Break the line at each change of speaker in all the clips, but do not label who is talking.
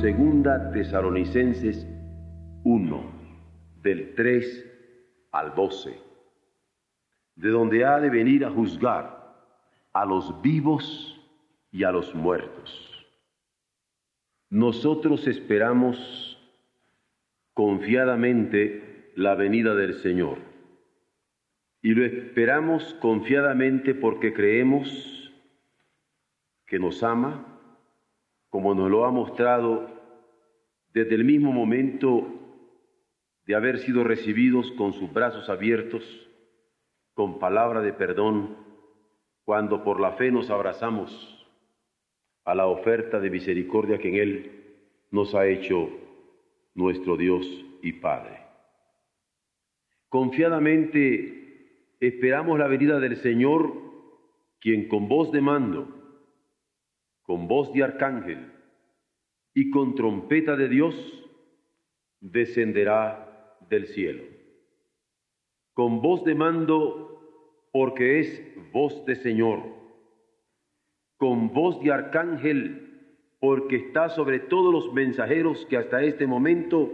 Segunda Tesalonicenses 1, del 3 al 12, de donde ha de venir a juzgar a los vivos y a los muertos. Nosotros esperamos confiadamente la venida del Señor. Y lo esperamos confiadamente porque creemos que nos ama, como nos lo ha mostrado desde el mismo momento de haber sido recibidos con sus brazos abiertos, con palabra de perdón, cuando por la fe nos abrazamos a la oferta de misericordia que en Él nos ha hecho nuestro Dios y Padre. Confiadamente esperamos la venida del Señor, quien con voz de mando, con voz de arcángel y con trompeta de Dios, descenderá del cielo. Con voz de mando, porque es voz de Señor con voz de arcángel, porque está sobre todos los mensajeros que hasta este momento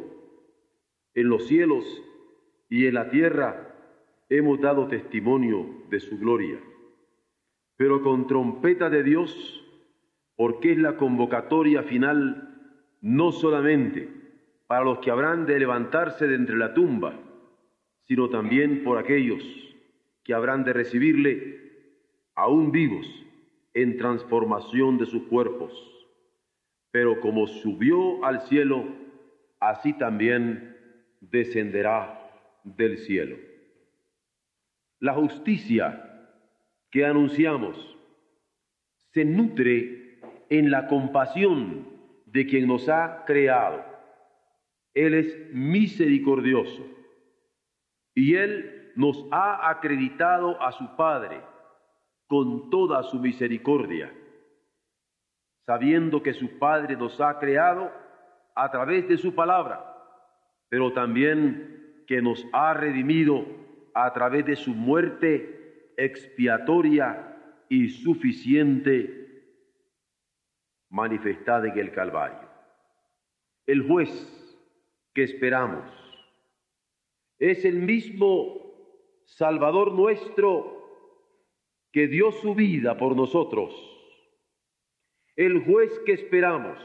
en los cielos y en la tierra hemos dado testimonio de su gloria. Pero con trompeta de Dios, porque es la convocatoria final no solamente para los que habrán de levantarse de entre la tumba, sino también por aquellos que habrán de recibirle aún vivos en transformación de sus cuerpos. Pero como subió al cielo, así también descenderá del cielo. La justicia que anunciamos se nutre en la compasión de quien nos ha creado. Él es misericordioso y Él nos ha acreditado a su Padre con toda su misericordia, sabiendo que su Padre nos ha creado a través de su palabra, pero también que nos ha redimido a través de su muerte expiatoria y suficiente manifestada en el Calvario. El juez que esperamos es el mismo Salvador nuestro que dio su vida por nosotros. El juez que esperamos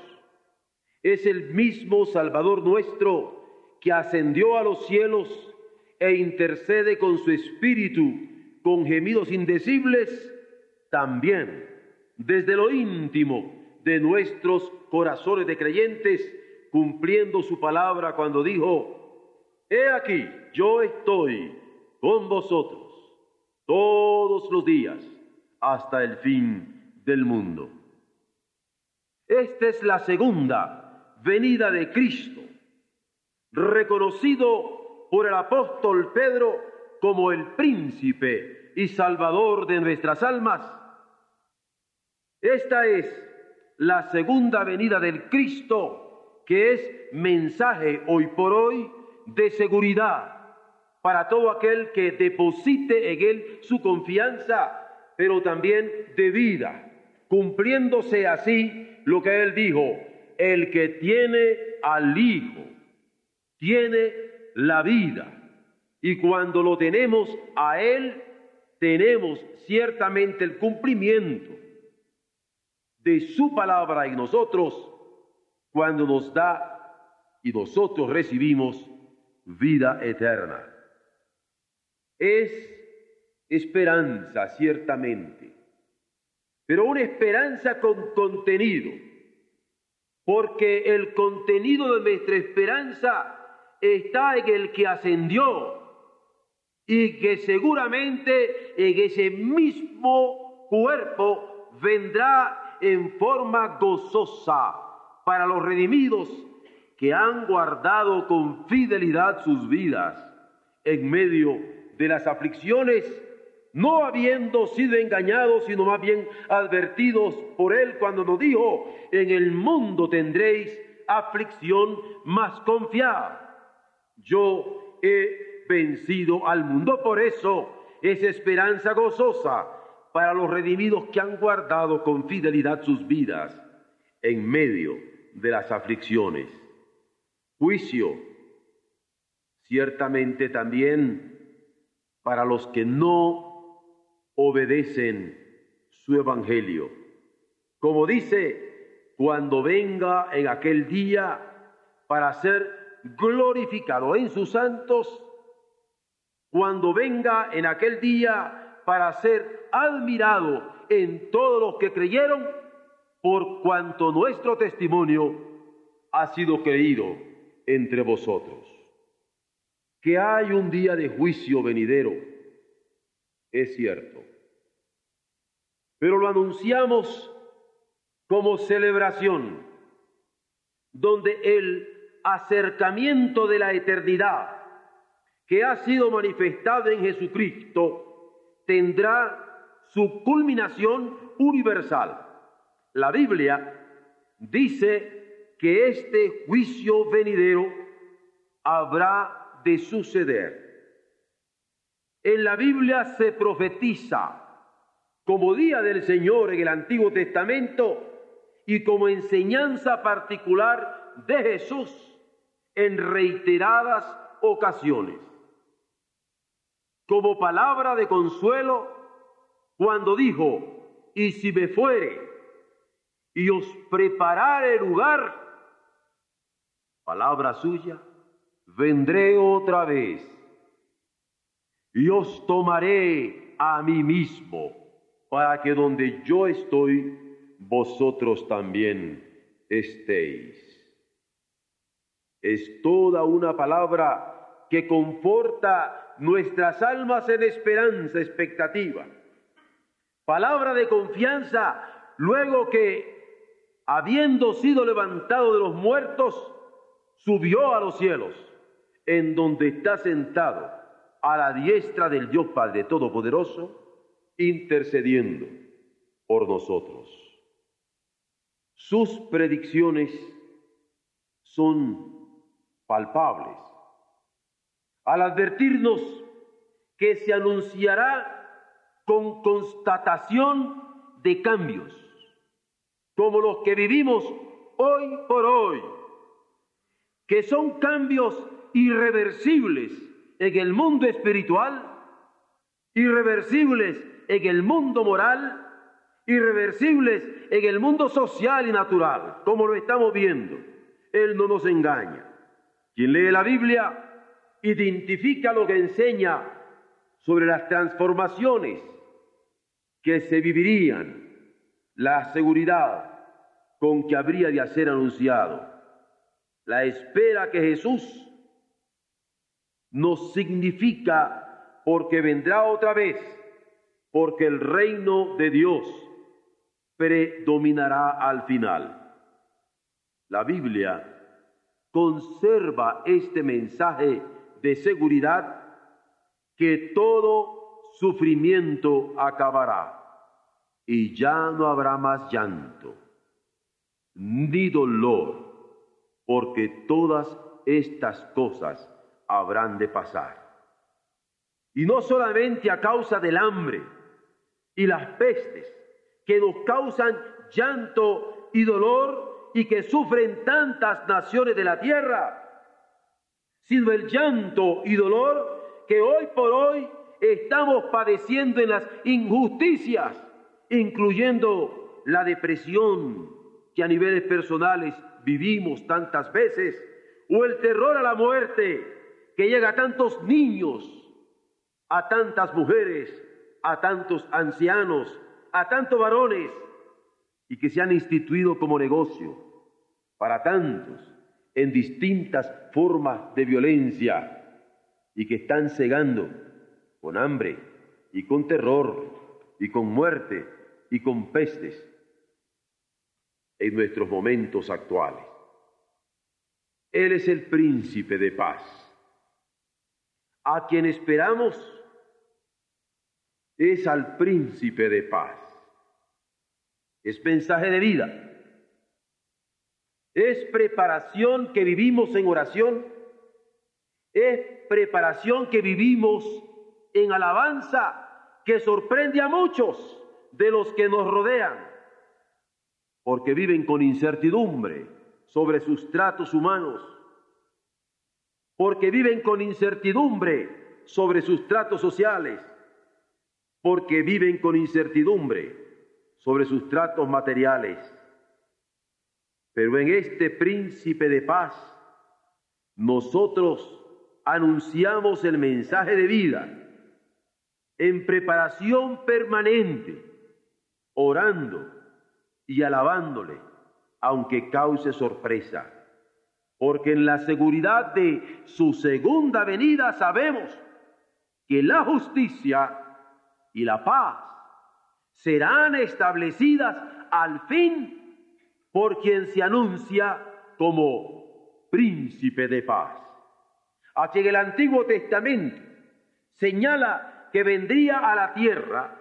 es el mismo Salvador nuestro que ascendió a los cielos e intercede con su espíritu con gemidos indecibles, también desde lo íntimo de nuestros corazones de creyentes, cumpliendo su palabra cuando dijo, He aquí, yo estoy con vosotros todos los días hasta el fin del mundo. Esta es la segunda venida de Cristo, reconocido por el apóstol Pedro como el príncipe y salvador de nuestras almas. Esta es la segunda venida del Cristo, que es mensaje hoy por hoy de seguridad para todo aquel que deposite en Él su confianza, pero también de vida, cumpliéndose así lo que Él dijo, el que tiene al Hijo, tiene la vida. Y cuando lo tenemos a Él, tenemos ciertamente el cumplimiento de su palabra en nosotros cuando nos da y nosotros recibimos vida eterna. Es esperanza, ciertamente, pero una esperanza con contenido, porque el contenido de nuestra esperanza está en el que ascendió y que seguramente en ese mismo cuerpo vendrá en forma gozosa para los redimidos que han guardado con fidelidad sus vidas en medio de las aflicciones, no habiendo sido engañados, sino más bien advertidos por Él cuando nos dijo, en el mundo tendréis aflicción, más confiad. Yo he vencido al mundo, por eso es esperanza gozosa para los redimidos que han guardado con fidelidad sus vidas en medio de las aflicciones. Juicio, ciertamente también para los que no obedecen su evangelio. Como dice, cuando venga en aquel día para ser glorificado en sus santos, cuando venga en aquel día para ser admirado en todos los que creyeron, por cuanto nuestro testimonio ha sido creído entre vosotros. Que hay un día de juicio venidero, es cierto, pero lo anunciamos como celebración, donde el acercamiento de la eternidad que ha sido manifestado en Jesucristo tendrá su culminación universal la Biblia dice que este juicio venidero habrá de suceder. En la Biblia se profetiza como día del Señor en el Antiguo Testamento y como enseñanza particular de Jesús en reiteradas ocasiones. Como palabra de consuelo cuando dijo, y si me fuere, y os prepararé lugar, palabra suya, vendré otra vez y os tomaré a mí mismo, para que donde yo estoy, vosotros también estéis. Es toda una palabra que conforta nuestras almas en esperanza, expectativa. Palabra de confianza, luego que habiendo sido levantado de los muertos, subió a los cielos, en donde está sentado a la diestra del Dios Padre Todopoderoso, intercediendo por nosotros. Sus predicciones son palpables. Al advertirnos que se anunciará con constatación de cambios, como los que vivimos hoy por hoy, que son cambios irreversibles en el mundo espiritual, irreversibles en el mundo moral, irreversibles en el mundo social y natural, como lo estamos viendo. Él no nos engaña. Quien lee la Biblia identifica lo que enseña sobre las transformaciones que se vivirían, la seguridad, con que habría de ser anunciado. La espera que Jesús nos significa porque vendrá otra vez, porque el reino de Dios predominará al final. La Biblia conserva este mensaje de seguridad que todo sufrimiento acabará y ya no habrá más llanto ni dolor, porque todas estas cosas habrán de pasar. Y no solamente a causa del hambre y las pestes que nos causan llanto y dolor y que sufren tantas naciones de la tierra, sino el llanto y dolor que hoy por hoy estamos padeciendo en las injusticias, incluyendo la depresión, que a niveles personales vivimos tantas veces, o el terror a la muerte que llega a tantos niños, a tantas mujeres, a tantos ancianos, a tantos varones, y que se han instituido como negocio para tantos en distintas formas de violencia y que están cegando con hambre y con terror y con muerte y con pestes en nuestros momentos actuales. Él es el príncipe de paz, a quien esperamos es al príncipe de paz. Es mensaje de vida. Es preparación que vivimos en oración. Es preparación que vivimos en alabanza que sorprende a muchos de los que nos rodean, porque viven con incertidumbre sobre sus tratos humanos, porque viven con incertidumbre sobre sus tratos sociales, porque viven con incertidumbre sobre sus tratos materiales. Pero en este príncipe de paz, nosotros anunciamos el mensaje de vida en preparación permanente, orando y alabándole, aunque cause sorpresa. Porque en la seguridad de su segunda venida sabemos que la justicia y la paz serán establecidas al fin por quien se anuncia como príncipe de paz. A quien el Antiguo Testamento señala que vendría a la tierra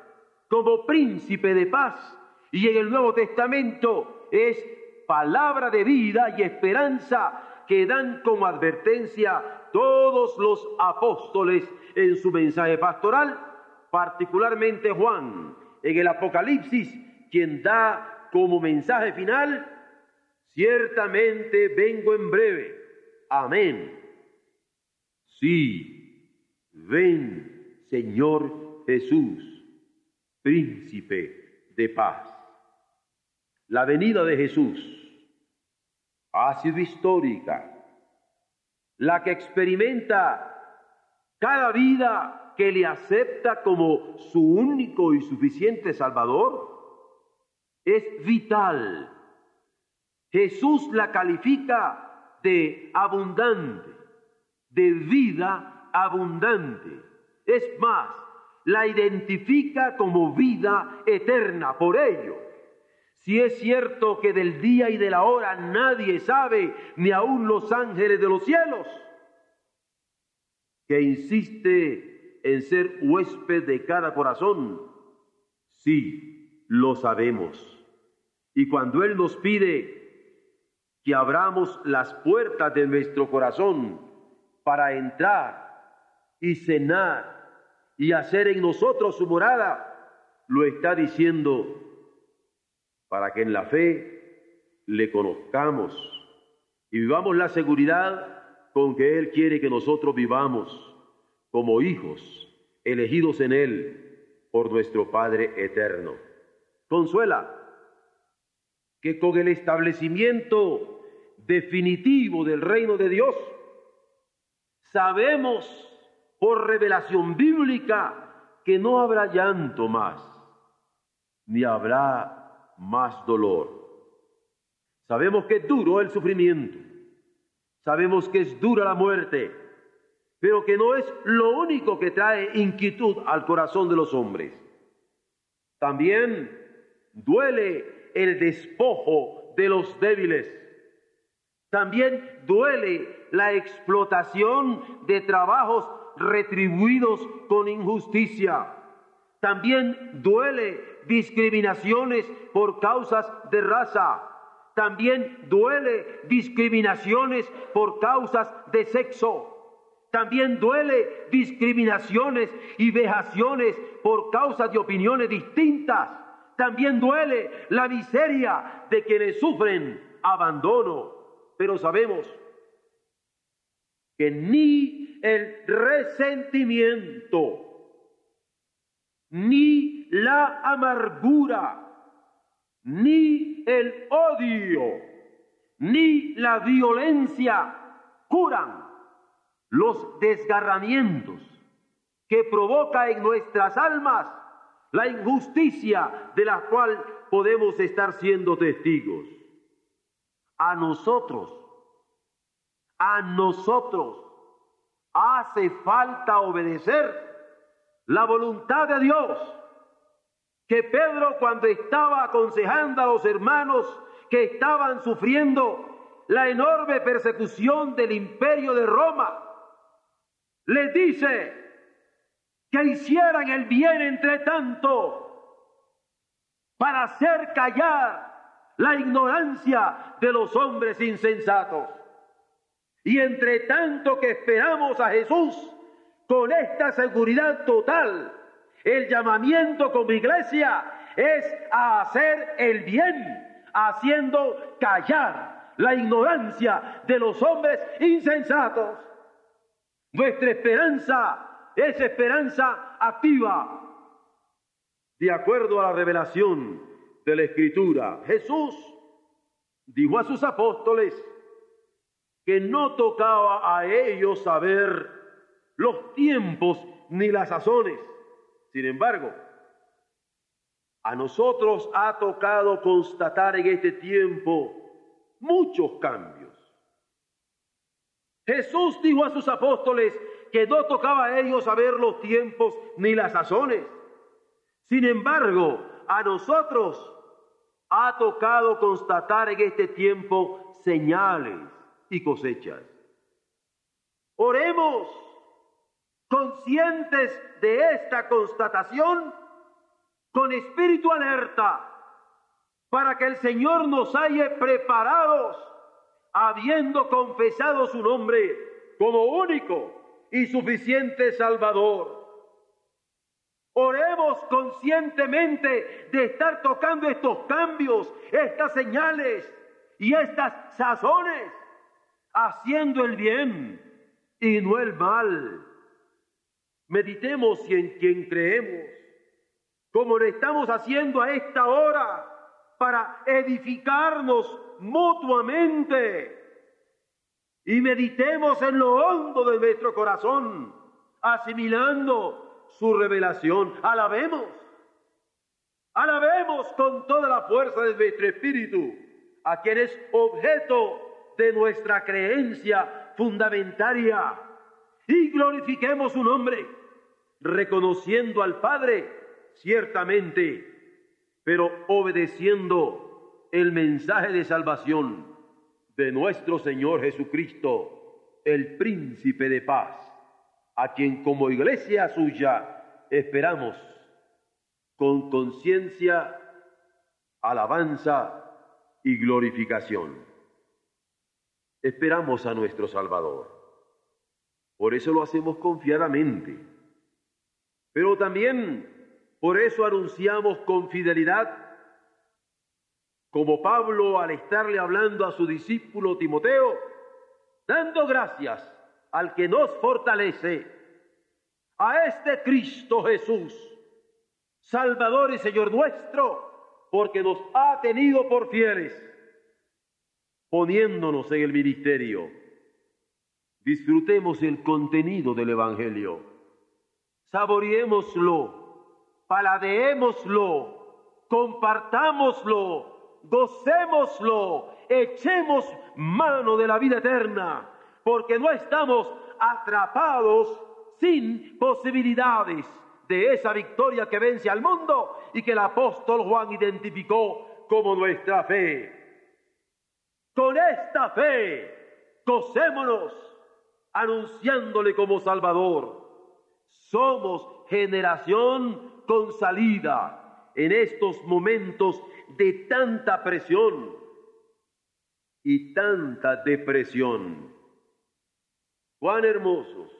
como príncipe de paz y en el Nuevo Testamento es palabra de vida y esperanza que dan como advertencia todos los apóstoles en su mensaje pastoral, particularmente Juan en el Apocalipsis, quien da como mensaje final, ciertamente vengo en breve. Amén. Sí, ven, Señor Jesús, príncipe de paz. La venida de Jesús ha sido histórica, la que experimenta cada vida que le acepta como su único y suficiente Salvador, es vital. Jesús la califica de abundante, de vida abundante. Es más, la identifica como vida eterna. Por ello, si es cierto que del día y de la hora nadie sabe, ni aun los ángeles de los cielos, que insiste en ser huésped de cada corazón, sí, lo sabemos. Y cuando Él nos pide que abramos las puertas de nuestro corazón para entrar y cenar y hacer en nosotros su morada, lo está diciendo para que en la fe le conozcamos y vivamos la seguridad con que Él quiere que nosotros vivamos como hijos elegidos en Él por nuestro Padre eterno. Consuela que con el establecimiento definitivo del reino de Dios, sabemos por revelación bíblica que no habrá llanto más, ni habrá más dolor. Sabemos que es duro el sufrimiento, sabemos que es dura la muerte, pero que no es lo único que trae inquietud al corazón de los hombres. También duele el despojo de los débiles. También duele la explotación de trabajos retribuidos con injusticia. También duele discriminaciones por causas de raza. También duele discriminaciones por causas de sexo. También duele discriminaciones y vejaciones por causas de opiniones distintas. También duele la miseria de quienes sufren abandono. Pero sabemos que ni el resentimiento, ni la amargura, ni el odio, ni la violencia curan los desgarramientos que provoca en nuestras almas la injusticia de la cual podemos estar siendo testigos. A nosotros, a nosotros hace falta obedecer la voluntad de Dios, que Pedro cuando estaba aconsejando a los hermanos que estaban sufriendo la enorme persecución del imperio de Roma, les dice que hicieran el bien entre tanto para hacer callar la ignorancia de los hombres insensatos. Y entre tanto que esperamos a Jesús con esta seguridad total, el llamamiento como iglesia es a hacer el bien, haciendo callar la ignorancia de los hombres insensatos. Nuestra esperanza es esperanza activa. De acuerdo a la revelación de la Escritura, Jesús dijo a sus apóstoles que no tocaba a ellos saber los tiempos ni las sazones. Sin embargo, a nosotros ha tocado constatar en este tiempo muchos cambios. Jesús dijo a sus apóstoles que no tocaba a ellos saber los tiempos ni las sazones. Sin embargo, a nosotros ha tocado constatar en este tiempo señales y cosechas. Oremos conscientes de esta constatación con espíritu alerta para que el Señor nos haya preparados habiendo confesado su nombre como único y suficiente Salvador. Oremos conscientemente de estar tocando estos cambios, estas señales y estas sazones, haciendo el bien y no el mal. Meditemos en quien creemos, como lo estamos haciendo a esta hora, para edificarnos mutuamente. Y meditemos en lo hondo de nuestro corazón, asimilando su revelación. Alabemos, alabemos con toda la fuerza de nuestro espíritu a quien es objeto de nuestra creencia fundamentaria y glorifiquemos su nombre, reconociendo al Padre, ciertamente, pero obedeciendo el mensaje de salvación de nuestro Señor Jesucristo, el príncipe de paz, a quien como iglesia suya esperamos con conciencia, alabanza y glorificación. Esperamos a nuestro Salvador. Por eso lo hacemos confiadamente. Pero también por eso anunciamos con fidelidad como Pablo al estarle hablando a su discípulo Timoteo, dando gracias al que nos fortalece, a este Cristo Jesús, Salvador y Señor nuestro, porque nos ha tenido por fieles, poniéndonos en el ministerio. Disfrutemos el contenido del Evangelio, saboreémoslo, paladeémoslo, compartámoslo, gocémoslo, echemos mano de la vida eterna, porque no estamos atrapados sin posibilidades de esa victoria que vence al mundo y que el apóstol Juan identificó como nuestra fe. Con esta fe, gocémonos anunciándole como Salvador. Somos generación con salida en estos momentos de tanta presión y tanta depresión. Cuán hermosos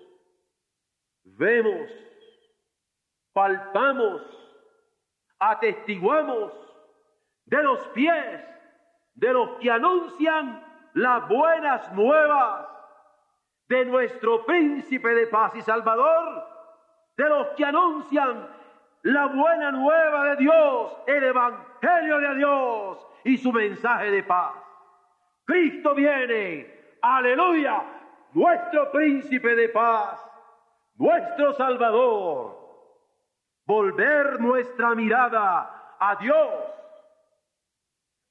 vemos, palpamos, atestiguamos de los pies de los que anuncian las buenas nuevas de nuestro príncipe de paz y salvador, de los que anuncian la buena nueva de Dios, el Evangelio de Dios y su mensaje de paz. Cristo viene, aleluya, nuestro príncipe de paz, nuestro Salvador. Volver nuestra mirada a Dios,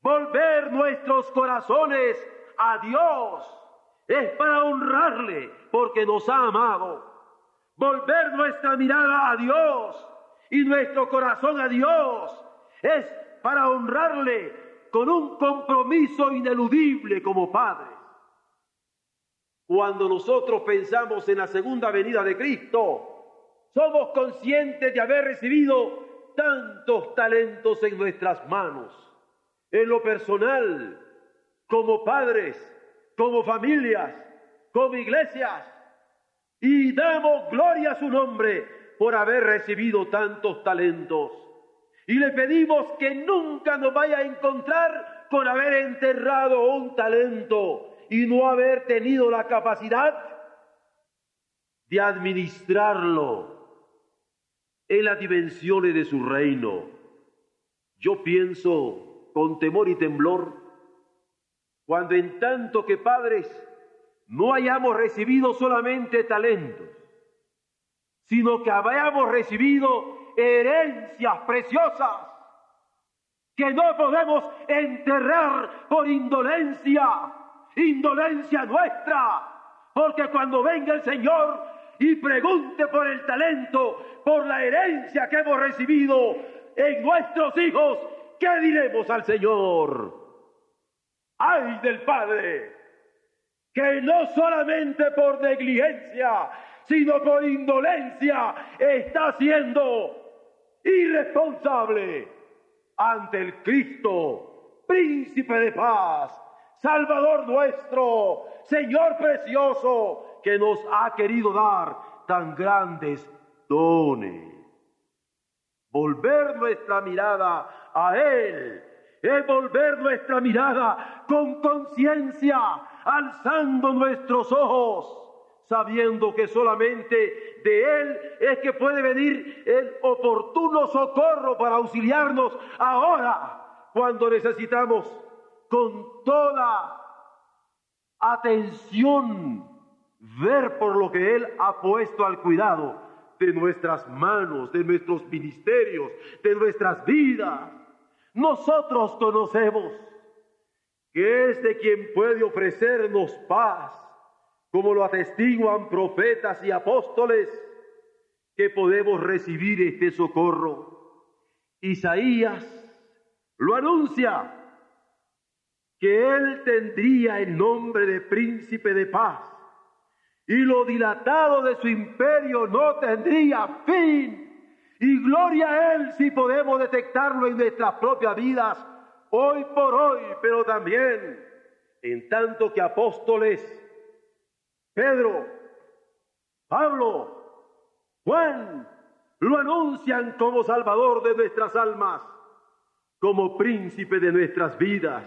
volver nuestros corazones a Dios, es para honrarle porque nos ha amado. Volver nuestra mirada a Dios y nuestro corazón a Dios es para honrarle con un compromiso ineludible como padres. Cuando nosotros pensamos en la segunda venida de Cristo, somos conscientes de haber recibido tantos talentos en nuestras manos, en lo personal, como padres, como familias, como iglesias, y damos gloria a su nombre por haber recibido tantos talentos. Y le pedimos que nunca nos vaya a encontrar con haber enterrado un talento y no haber tenido la capacidad de administrarlo en las dimensiones de su reino. Yo pienso con temor y temblor cuando en tanto que padres no hayamos recibido solamente talentos, sino que hayamos recibido herencias preciosas que no podemos enterrar por indolencia, indolencia nuestra, porque cuando venga el Señor y pregunte por el talento, por la herencia que hemos recibido en nuestros hijos, ¿qué diremos al Señor? ¡Ay del Padre! Que no solamente por negligencia, sino por indolencia está siendo irresponsable ante el Cristo, príncipe de paz, Salvador nuestro, Señor precioso, que nos ha querido dar tan grandes dones. Volver nuestra mirada a Él es volver nuestra mirada con conciencia, alzando nuestros ojos sabiendo que solamente de Él es que puede venir el oportuno socorro para auxiliarnos ahora, cuando necesitamos con toda atención ver por lo que Él ha puesto al cuidado de nuestras manos, de nuestros ministerios, de nuestras vidas. Nosotros conocemos que es de quien puede ofrecernos paz, como lo atestiguan profetas y apóstoles, que podemos recibir este socorro. Isaías lo anuncia, que él tendría el nombre de príncipe de paz y lo dilatado de su imperio no tendría fin. Y gloria a Él si podemos detectarlo en nuestras propias vidas, hoy por hoy, pero también en tanto que apóstoles Pedro, Pablo, Juan lo anuncian como Salvador de nuestras almas, como príncipe de nuestras vidas,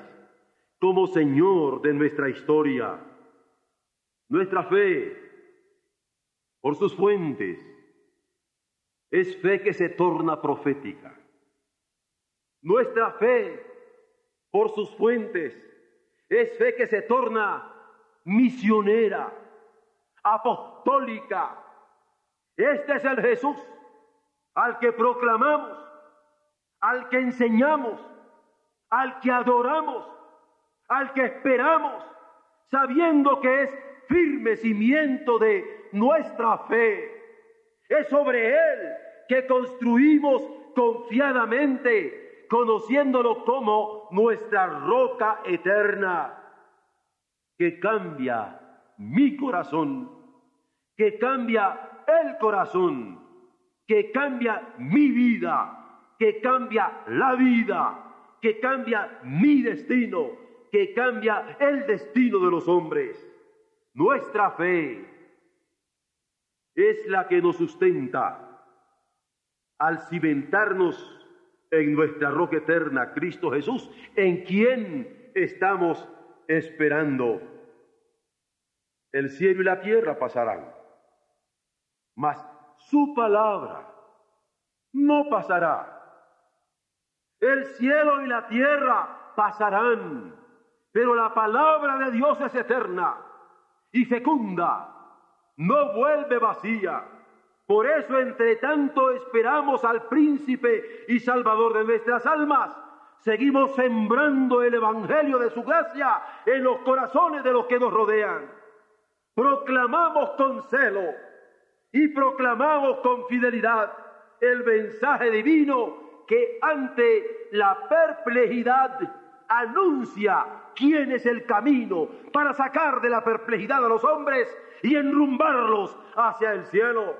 como Señor de nuestra historia. Nuestra fe, por sus fuentes, es fe que se torna profética. Nuestra fe, por sus fuentes, es fe que se torna misionera apostólica. Este es el Jesús al que proclamamos, al que enseñamos, al que adoramos, al que esperamos, sabiendo que es firme cimiento de nuestra fe. Es sobre Él que construimos confiadamente, conociéndolo como nuestra roca eterna, que cambia mi corazón, que cambia el corazón, que cambia mi vida, que cambia la vida, que cambia mi destino, que cambia el destino de los hombres. Nuestra fe es la que nos sustenta al cimentarnos en nuestra roca eterna, Cristo Jesús, en quien estamos esperando el cielo y la tierra pasarán, mas su palabra no pasará. El cielo y la tierra pasarán, pero la palabra de Dios es eterna y fecunda, no vuelve vacía. Por eso, entre tanto, esperamos al príncipe y salvador de nuestras almas. Seguimos sembrando el evangelio de su gracia en los corazones de los que nos rodean proclamamos con celo y proclamamos con fidelidad el mensaje divino que ante la perplejidad, anuncia quién es el camino para sacar de la perplejidad a los hombres y enrumbarlos hacia el cielo.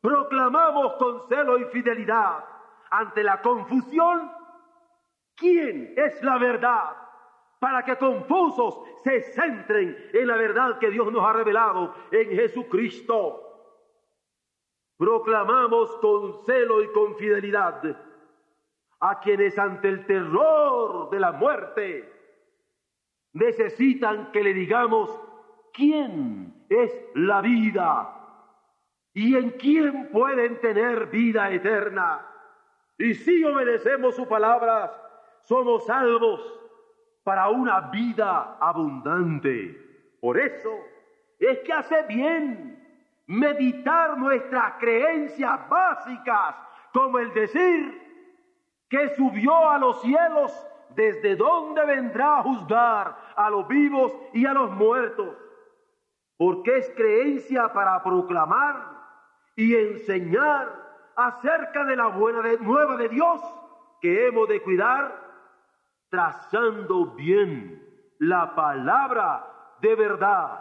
Proclamamos con celo y fidelidad ante la confusión quién es la verdad, para que confusos se centren en la verdad que Dios nos ha revelado en Jesucristo. Proclamamos con celo y con fidelidad a quienes ante el terror de la muerte necesitan que le digamos quién es la vida y en quién pueden tener vida eterna. Y si obedecemos sus palabras, somos salvos para una vida abundante. Por eso es que hace bien meditar nuestras creencias básicas, como el decir que subió a los cielos, desde donde vendrá a juzgar a los vivos y a los muertos, porque es creencia para proclamar y enseñar acerca de la buena nueva de Dios que hemos de cuidar, trazando bien la palabra de verdad,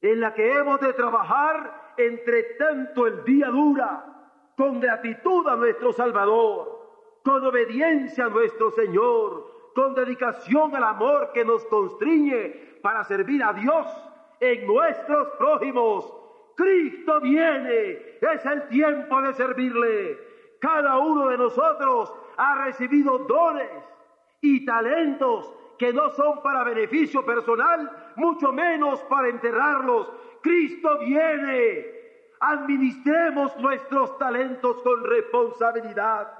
en la que hemos de trabajar entre tanto el día dura, con gratitud a nuestro Salvador con obediencia a nuestro Señor, con dedicación al amor que nos constriñe para servir a Dios en nuestros prójimos. Cristo viene, es el tiempo de servirle. Cada uno de nosotros ha recibido dones y talentos que no son para beneficio personal, mucho menos para enterrarlos. Cristo viene. Administremos nuestros talentos con responsabilidad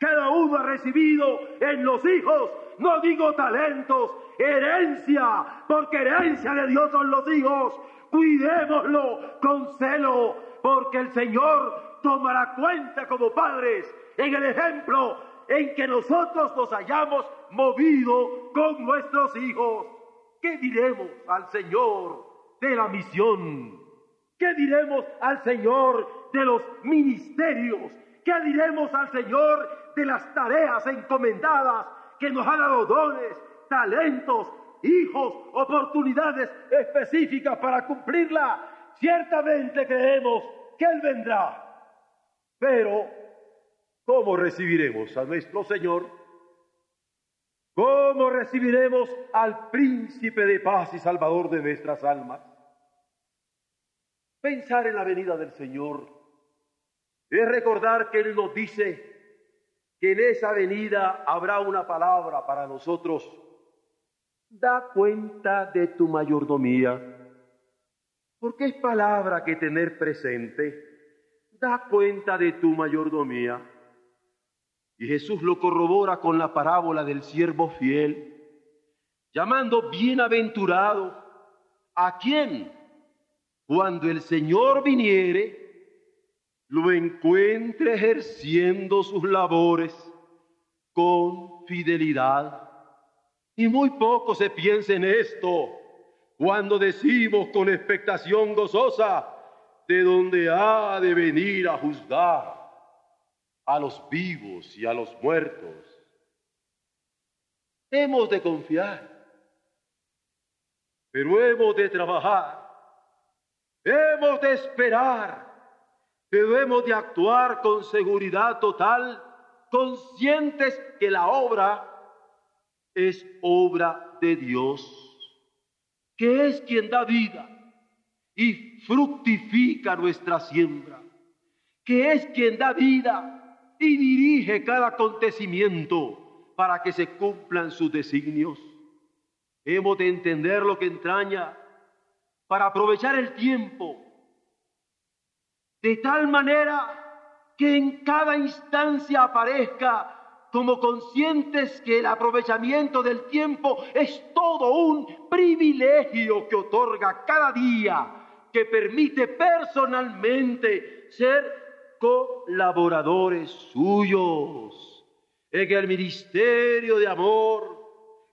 cada uno ha recibido en los hijos, no digo talentos, herencia, porque herencia de Dios son los hijos. Cuidémoslo con celo, porque el Señor tomará cuenta como padres en el ejemplo en que nosotros nos hayamos movido con nuestros hijos. ¿Qué diremos al Señor de la misión? ¿Qué diremos al Señor de los ministerios? ¿Qué diremos al Señor de las tareas encomendadas que nos ha dado dones, talentos, hijos, oportunidades específicas para cumplirla. Ciertamente creemos que Él vendrá. Pero, ¿cómo recibiremos a nuestro Señor? ¿Cómo recibiremos al príncipe de paz y salvador de nuestras almas? Pensar en la venida del Señor es recordar que Él nos dice, que en esa venida habrá una palabra para nosotros. Da cuenta de tu mayordomía, porque es palabra que tener presente. Da cuenta de tu mayordomía. Y Jesús lo corrobora con la parábola del siervo fiel, llamando bienaventurado a quien, cuando el Señor viniere, lo encuentre ejerciendo sus labores con fidelidad. Y muy poco se piensa en esto cuando decimos con expectación gozosa de donde ha de venir a juzgar a los vivos y a los muertos. Hemos de confiar, pero hemos de trabajar, hemos de esperar Debemos de actuar con seguridad total, conscientes que la obra es obra de Dios, que es quien da vida y fructifica nuestra siembra, que es quien da vida y dirige cada acontecimiento para que se cumplan sus designios. Hemos de entender lo que entraña para aprovechar el tiempo de tal manera que en cada instancia aparezca como conscientes que el aprovechamiento del tiempo es todo un privilegio que otorga cada día, que permite personalmente ser colaboradores suyos en el ministerio de amor,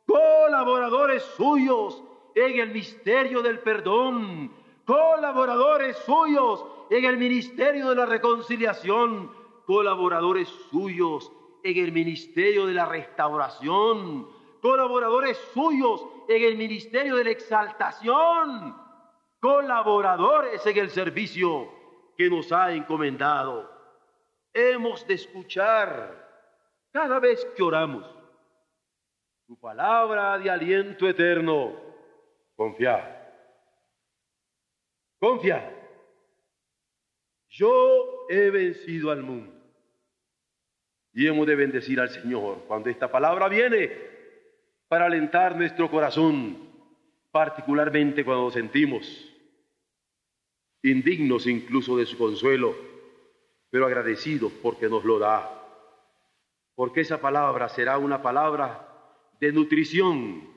colaboradores suyos en el misterio del perdón, colaboradores suyos en el ministerio de la reconciliación, colaboradores suyos en el ministerio de la restauración, colaboradores suyos en el ministerio de la exaltación, colaboradores en el servicio que nos ha encomendado. Hemos de escuchar cada vez que oramos tu palabra de aliento eterno. Confía. Confía. Yo he vencido al mundo. Y hemos de bendecir al Señor cuando esta palabra viene para alentar nuestro corazón, particularmente cuando sentimos indignos incluso de su consuelo, pero agradecidos porque nos lo da. Porque esa palabra será una palabra de nutrición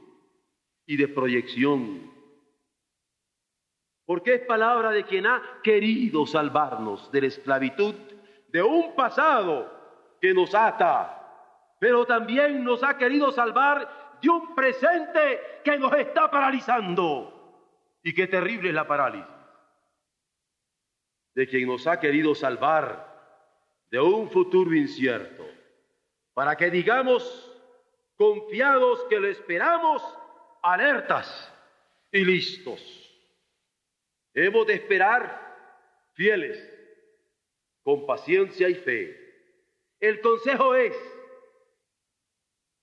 y de proyección. Porque es palabra de quien ha querido salvarnos de la esclavitud de un pasado que nos ata, pero también nos ha querido salvar de un presente que nos está paralizando. Y qué terrible es la parálisis de quien nos ha querido salvar de un futuro incierto, para que digamos confiados que le esperamos, alertas y listos. Hemos de esperar fieles, con paciencia y fe. El consejo es,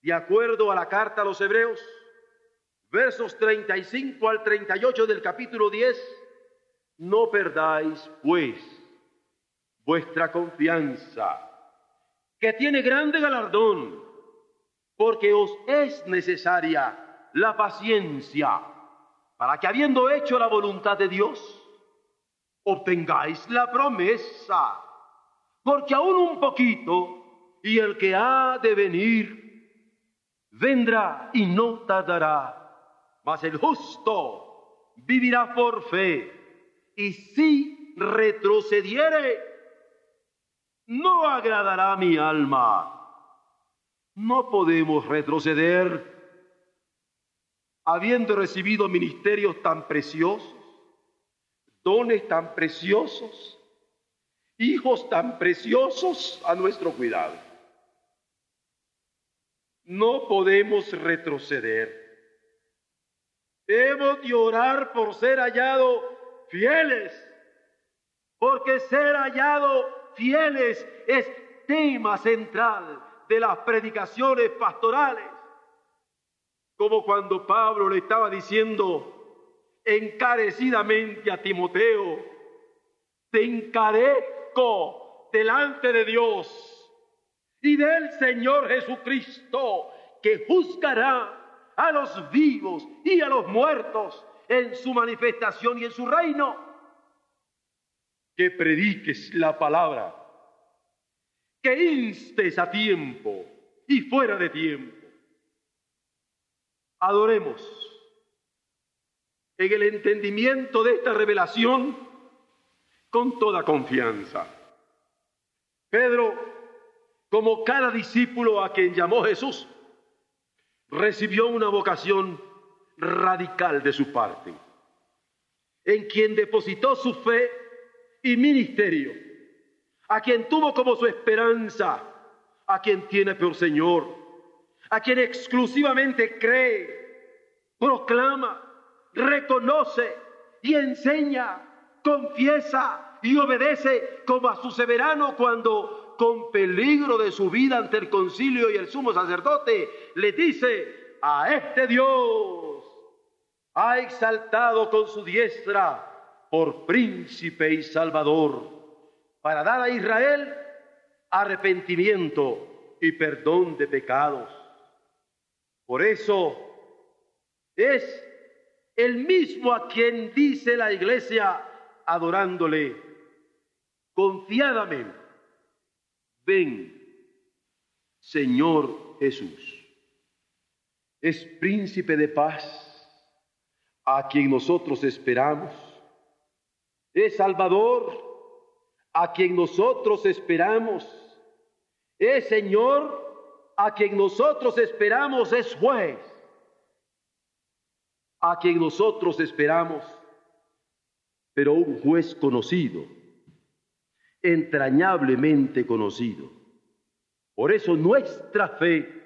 de acuerdo a la carta a los hebreos, versos 35 al 38 del capítulo 10, no perdáis, pues, vuestra confianza, que tiene grande galardón, porque os es necesaria la paciencia, para que habiendo hecho la voluntad de Dios, obtengáis la promesa, porque aún un poquito, y el que ha de venir, vendrá y no tardará, mas el justo vivirá por fe y si retrocediere, no agradará mi alma. No podemos retroceder habiendo recibido ministerios tan preciosos, dones tan preciosos, hijos tan preciosos a nuestro cuidado. No podemos retroceder. Hemos de orar por ser hallado fieles, porque ser hallado fieles es tema central de las predicaciones pastorales, como cuando Pablo le estaba diciendo encarecidamente a Timoteo, te encarezco delante de Dios y del Señor Jesucristo, que juzgará a los vivos y a los muertos en su manifestación y en su reino. Que prediques la palabra, que instes a tiempo y fuera de tiempo. Adoremos en el entendimiento de esta revelación con toda confianza. Pedro, como cada discípulo a quien llamó Jesús, recibió una vocación radical de su parte, en quien depositó su fe y ministerio, a quien tuvo como su esperanza, a quien tiene por Señor, a quien exclusivamente cree, proclama, reconoce y enseña, confiesa y obedece como a su soberano cuando con peligro de su vida ante el concilio y el sumo sacerdote le dice a este Dios ha exaltado con su diestra por príncipe y salvador, para dar a Israel arrepentimiento y perdón de pecados. Por eso es el mismo a quien dice la iglesia adorándole confiadamente, ven, Señor Jesús. Es príncipe de paz a quien nosotros esperamos. Es Salvador a quien nosotros esperamos. Es Señor a quien nosotros esperamos. Es juez a quien nosotros esperamos. Pero un juez conocido, entrañablemente conocido. Por eso nuestra fe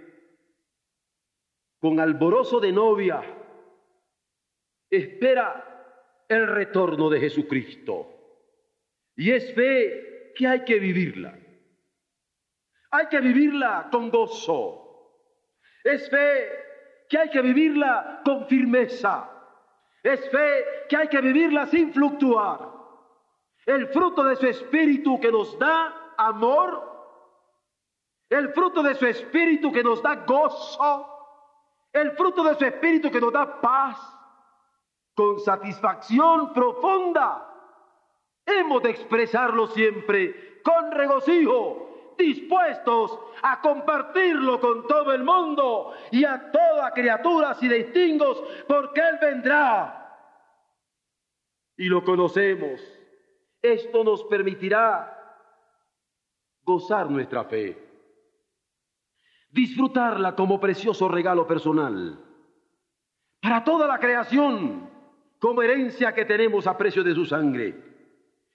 con alborozo de novia, espera el retorno de Jesucristo. Y es fe que hay que vivirla. Hay que vivirla con gozo. Es fe que hay que vivirla con firmeza. Es fe que hay que vivirla sin fluctuar. El fruto de su espíritu que nos da amor. El fruto de su espíritu que nos da gozo. El fruto de su espíritu que nos da paz. Con satisfacción profunda. Hemos de expresarlo siempre con regocijo dispuestos a compartirlo con todo el mundo y a toda criaturas y distingos, porque Él vendrá. Y lo conocemos. Esto nos permitirá gozar nuestra fe, disfrutarla como precioso regalo personal para toda la creación, como herencia que tenemos a precio de su sangre.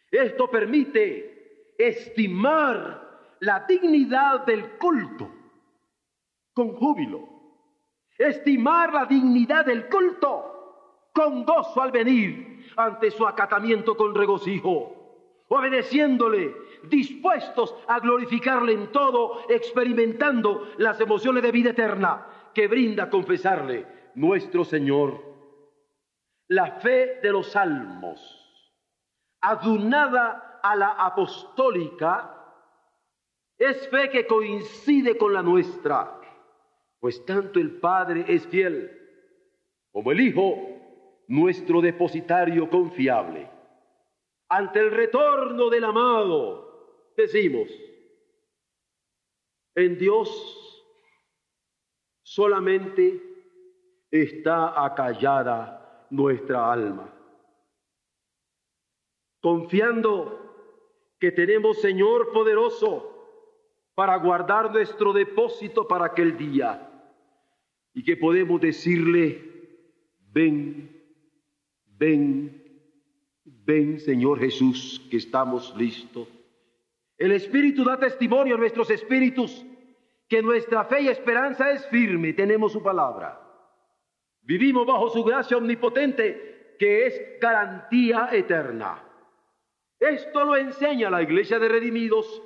Esto permite estimar la dignidad del culto con júbilo, estimar la dignidad del culto con gozo al venir ante su acatamiento con regocijo, obedeciéndole, dispuestos a glorificarle en todo, experimentando las emociones de vida eterna que brinda confesarle nuestro Señor. La fe de los salmos, adunada a la apostólica, es fe que coincide con la nuestra, pues tanto el Padre es fiel como el Hijo, nuestro depositario confiable. Ante el retorno del amado, decimos, en Dios solamente está acallada nuestra alma, confiando que tenemos Señor poderoso, para guardar nuestro depósito para aquel día y que podemos decirle, ven, ven, ven Señor Jesús, que estamos listos. El Espíritu da testimonio a nuestros espíritus que nuestra fe y esperanza es firme, tenemos su palabra. Vivimos bajo su gracia omnipotente, que es garantía eterna. Esto lo enseña la iglesia de redimidos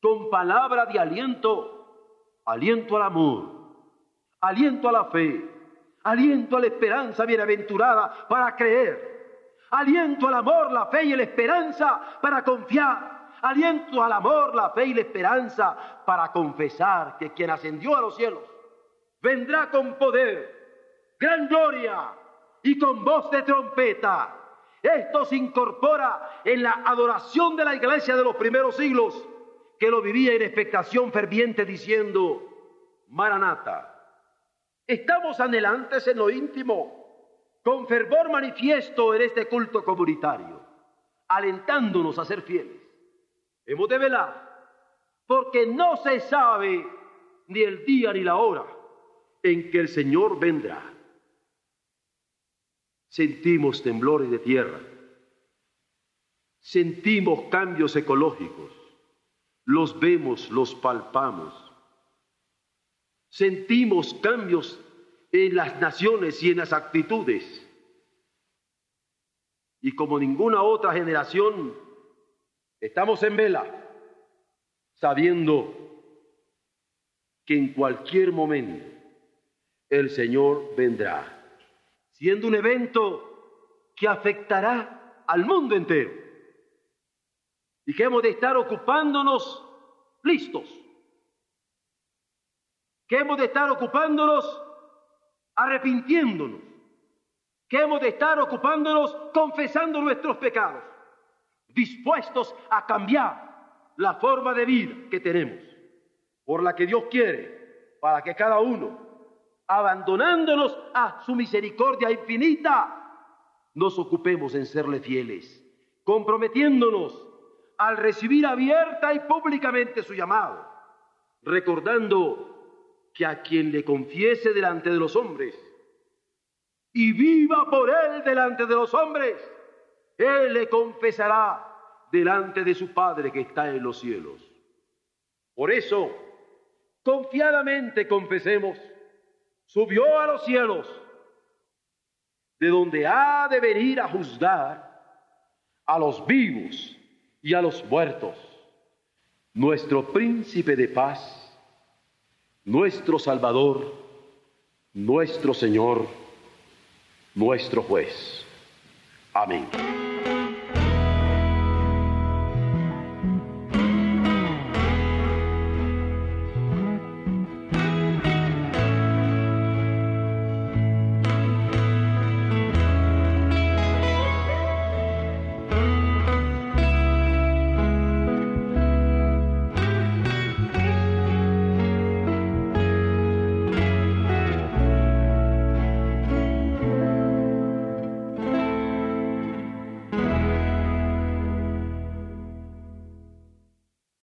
con palabra de aliento, aliento al amor, aliento a la fe, aliento a la esperanza bienaventurada para creer, aliento al amor, la fe y la esperanza para confiar, aliento al amor, la fe y la esperanza para confesar que quien ascendió a los cielos vendrá con poder, gran gloria y con voz de trompeta. Esto se incorpora en la adoración de la iglesia de los primeros siglos que lo vivía en expectación ferviente diciendo, Maranata, estamos anhelantes en lo íntimo, con fervor manifiesto en este culto comunitario, alentándonos a ser fieles. Hemos de velar, porque no se sabe ni el día ni la hora en que el Señor vendrá. Sentimos temblores de tierra, sentimos cambios ecológicos, los vemos, los palpamos. Sentimos cambios en las naciones y en las actitudes. Y como ninguna otra generación, estamos en vela, sabiendo que en cualquier momento el Señor vendrá, siendo un evento que afectará al mundo entero. Y que hemos de estar ocupándonos listos, que hemos de estar ocupándonos arrepintiéndonos, que hemos de estar ocupándonos confesando nuestros pecados, dispuestos a cambiar la forma de vida que tenemos, por la que Dios quiere, para que cada uno, abandonándonos a su misericordia infinita, nos ocupemos en serle fieles, comprometiéndonos al recibir abierta y públicamente su llamado, recordando que a quien le confiese delante de los hombres y viva por él delante de los hombres, él le confesará delante de su Padre que está en los cielos. Por eso, confiadamente confesemos subió a los cielos, de donde ha de venir a juzgar a los vivos y a los muertos, nuestro príncipe de paz, nuestro Salvador, nuestro Señor, nuestro juez. Amén.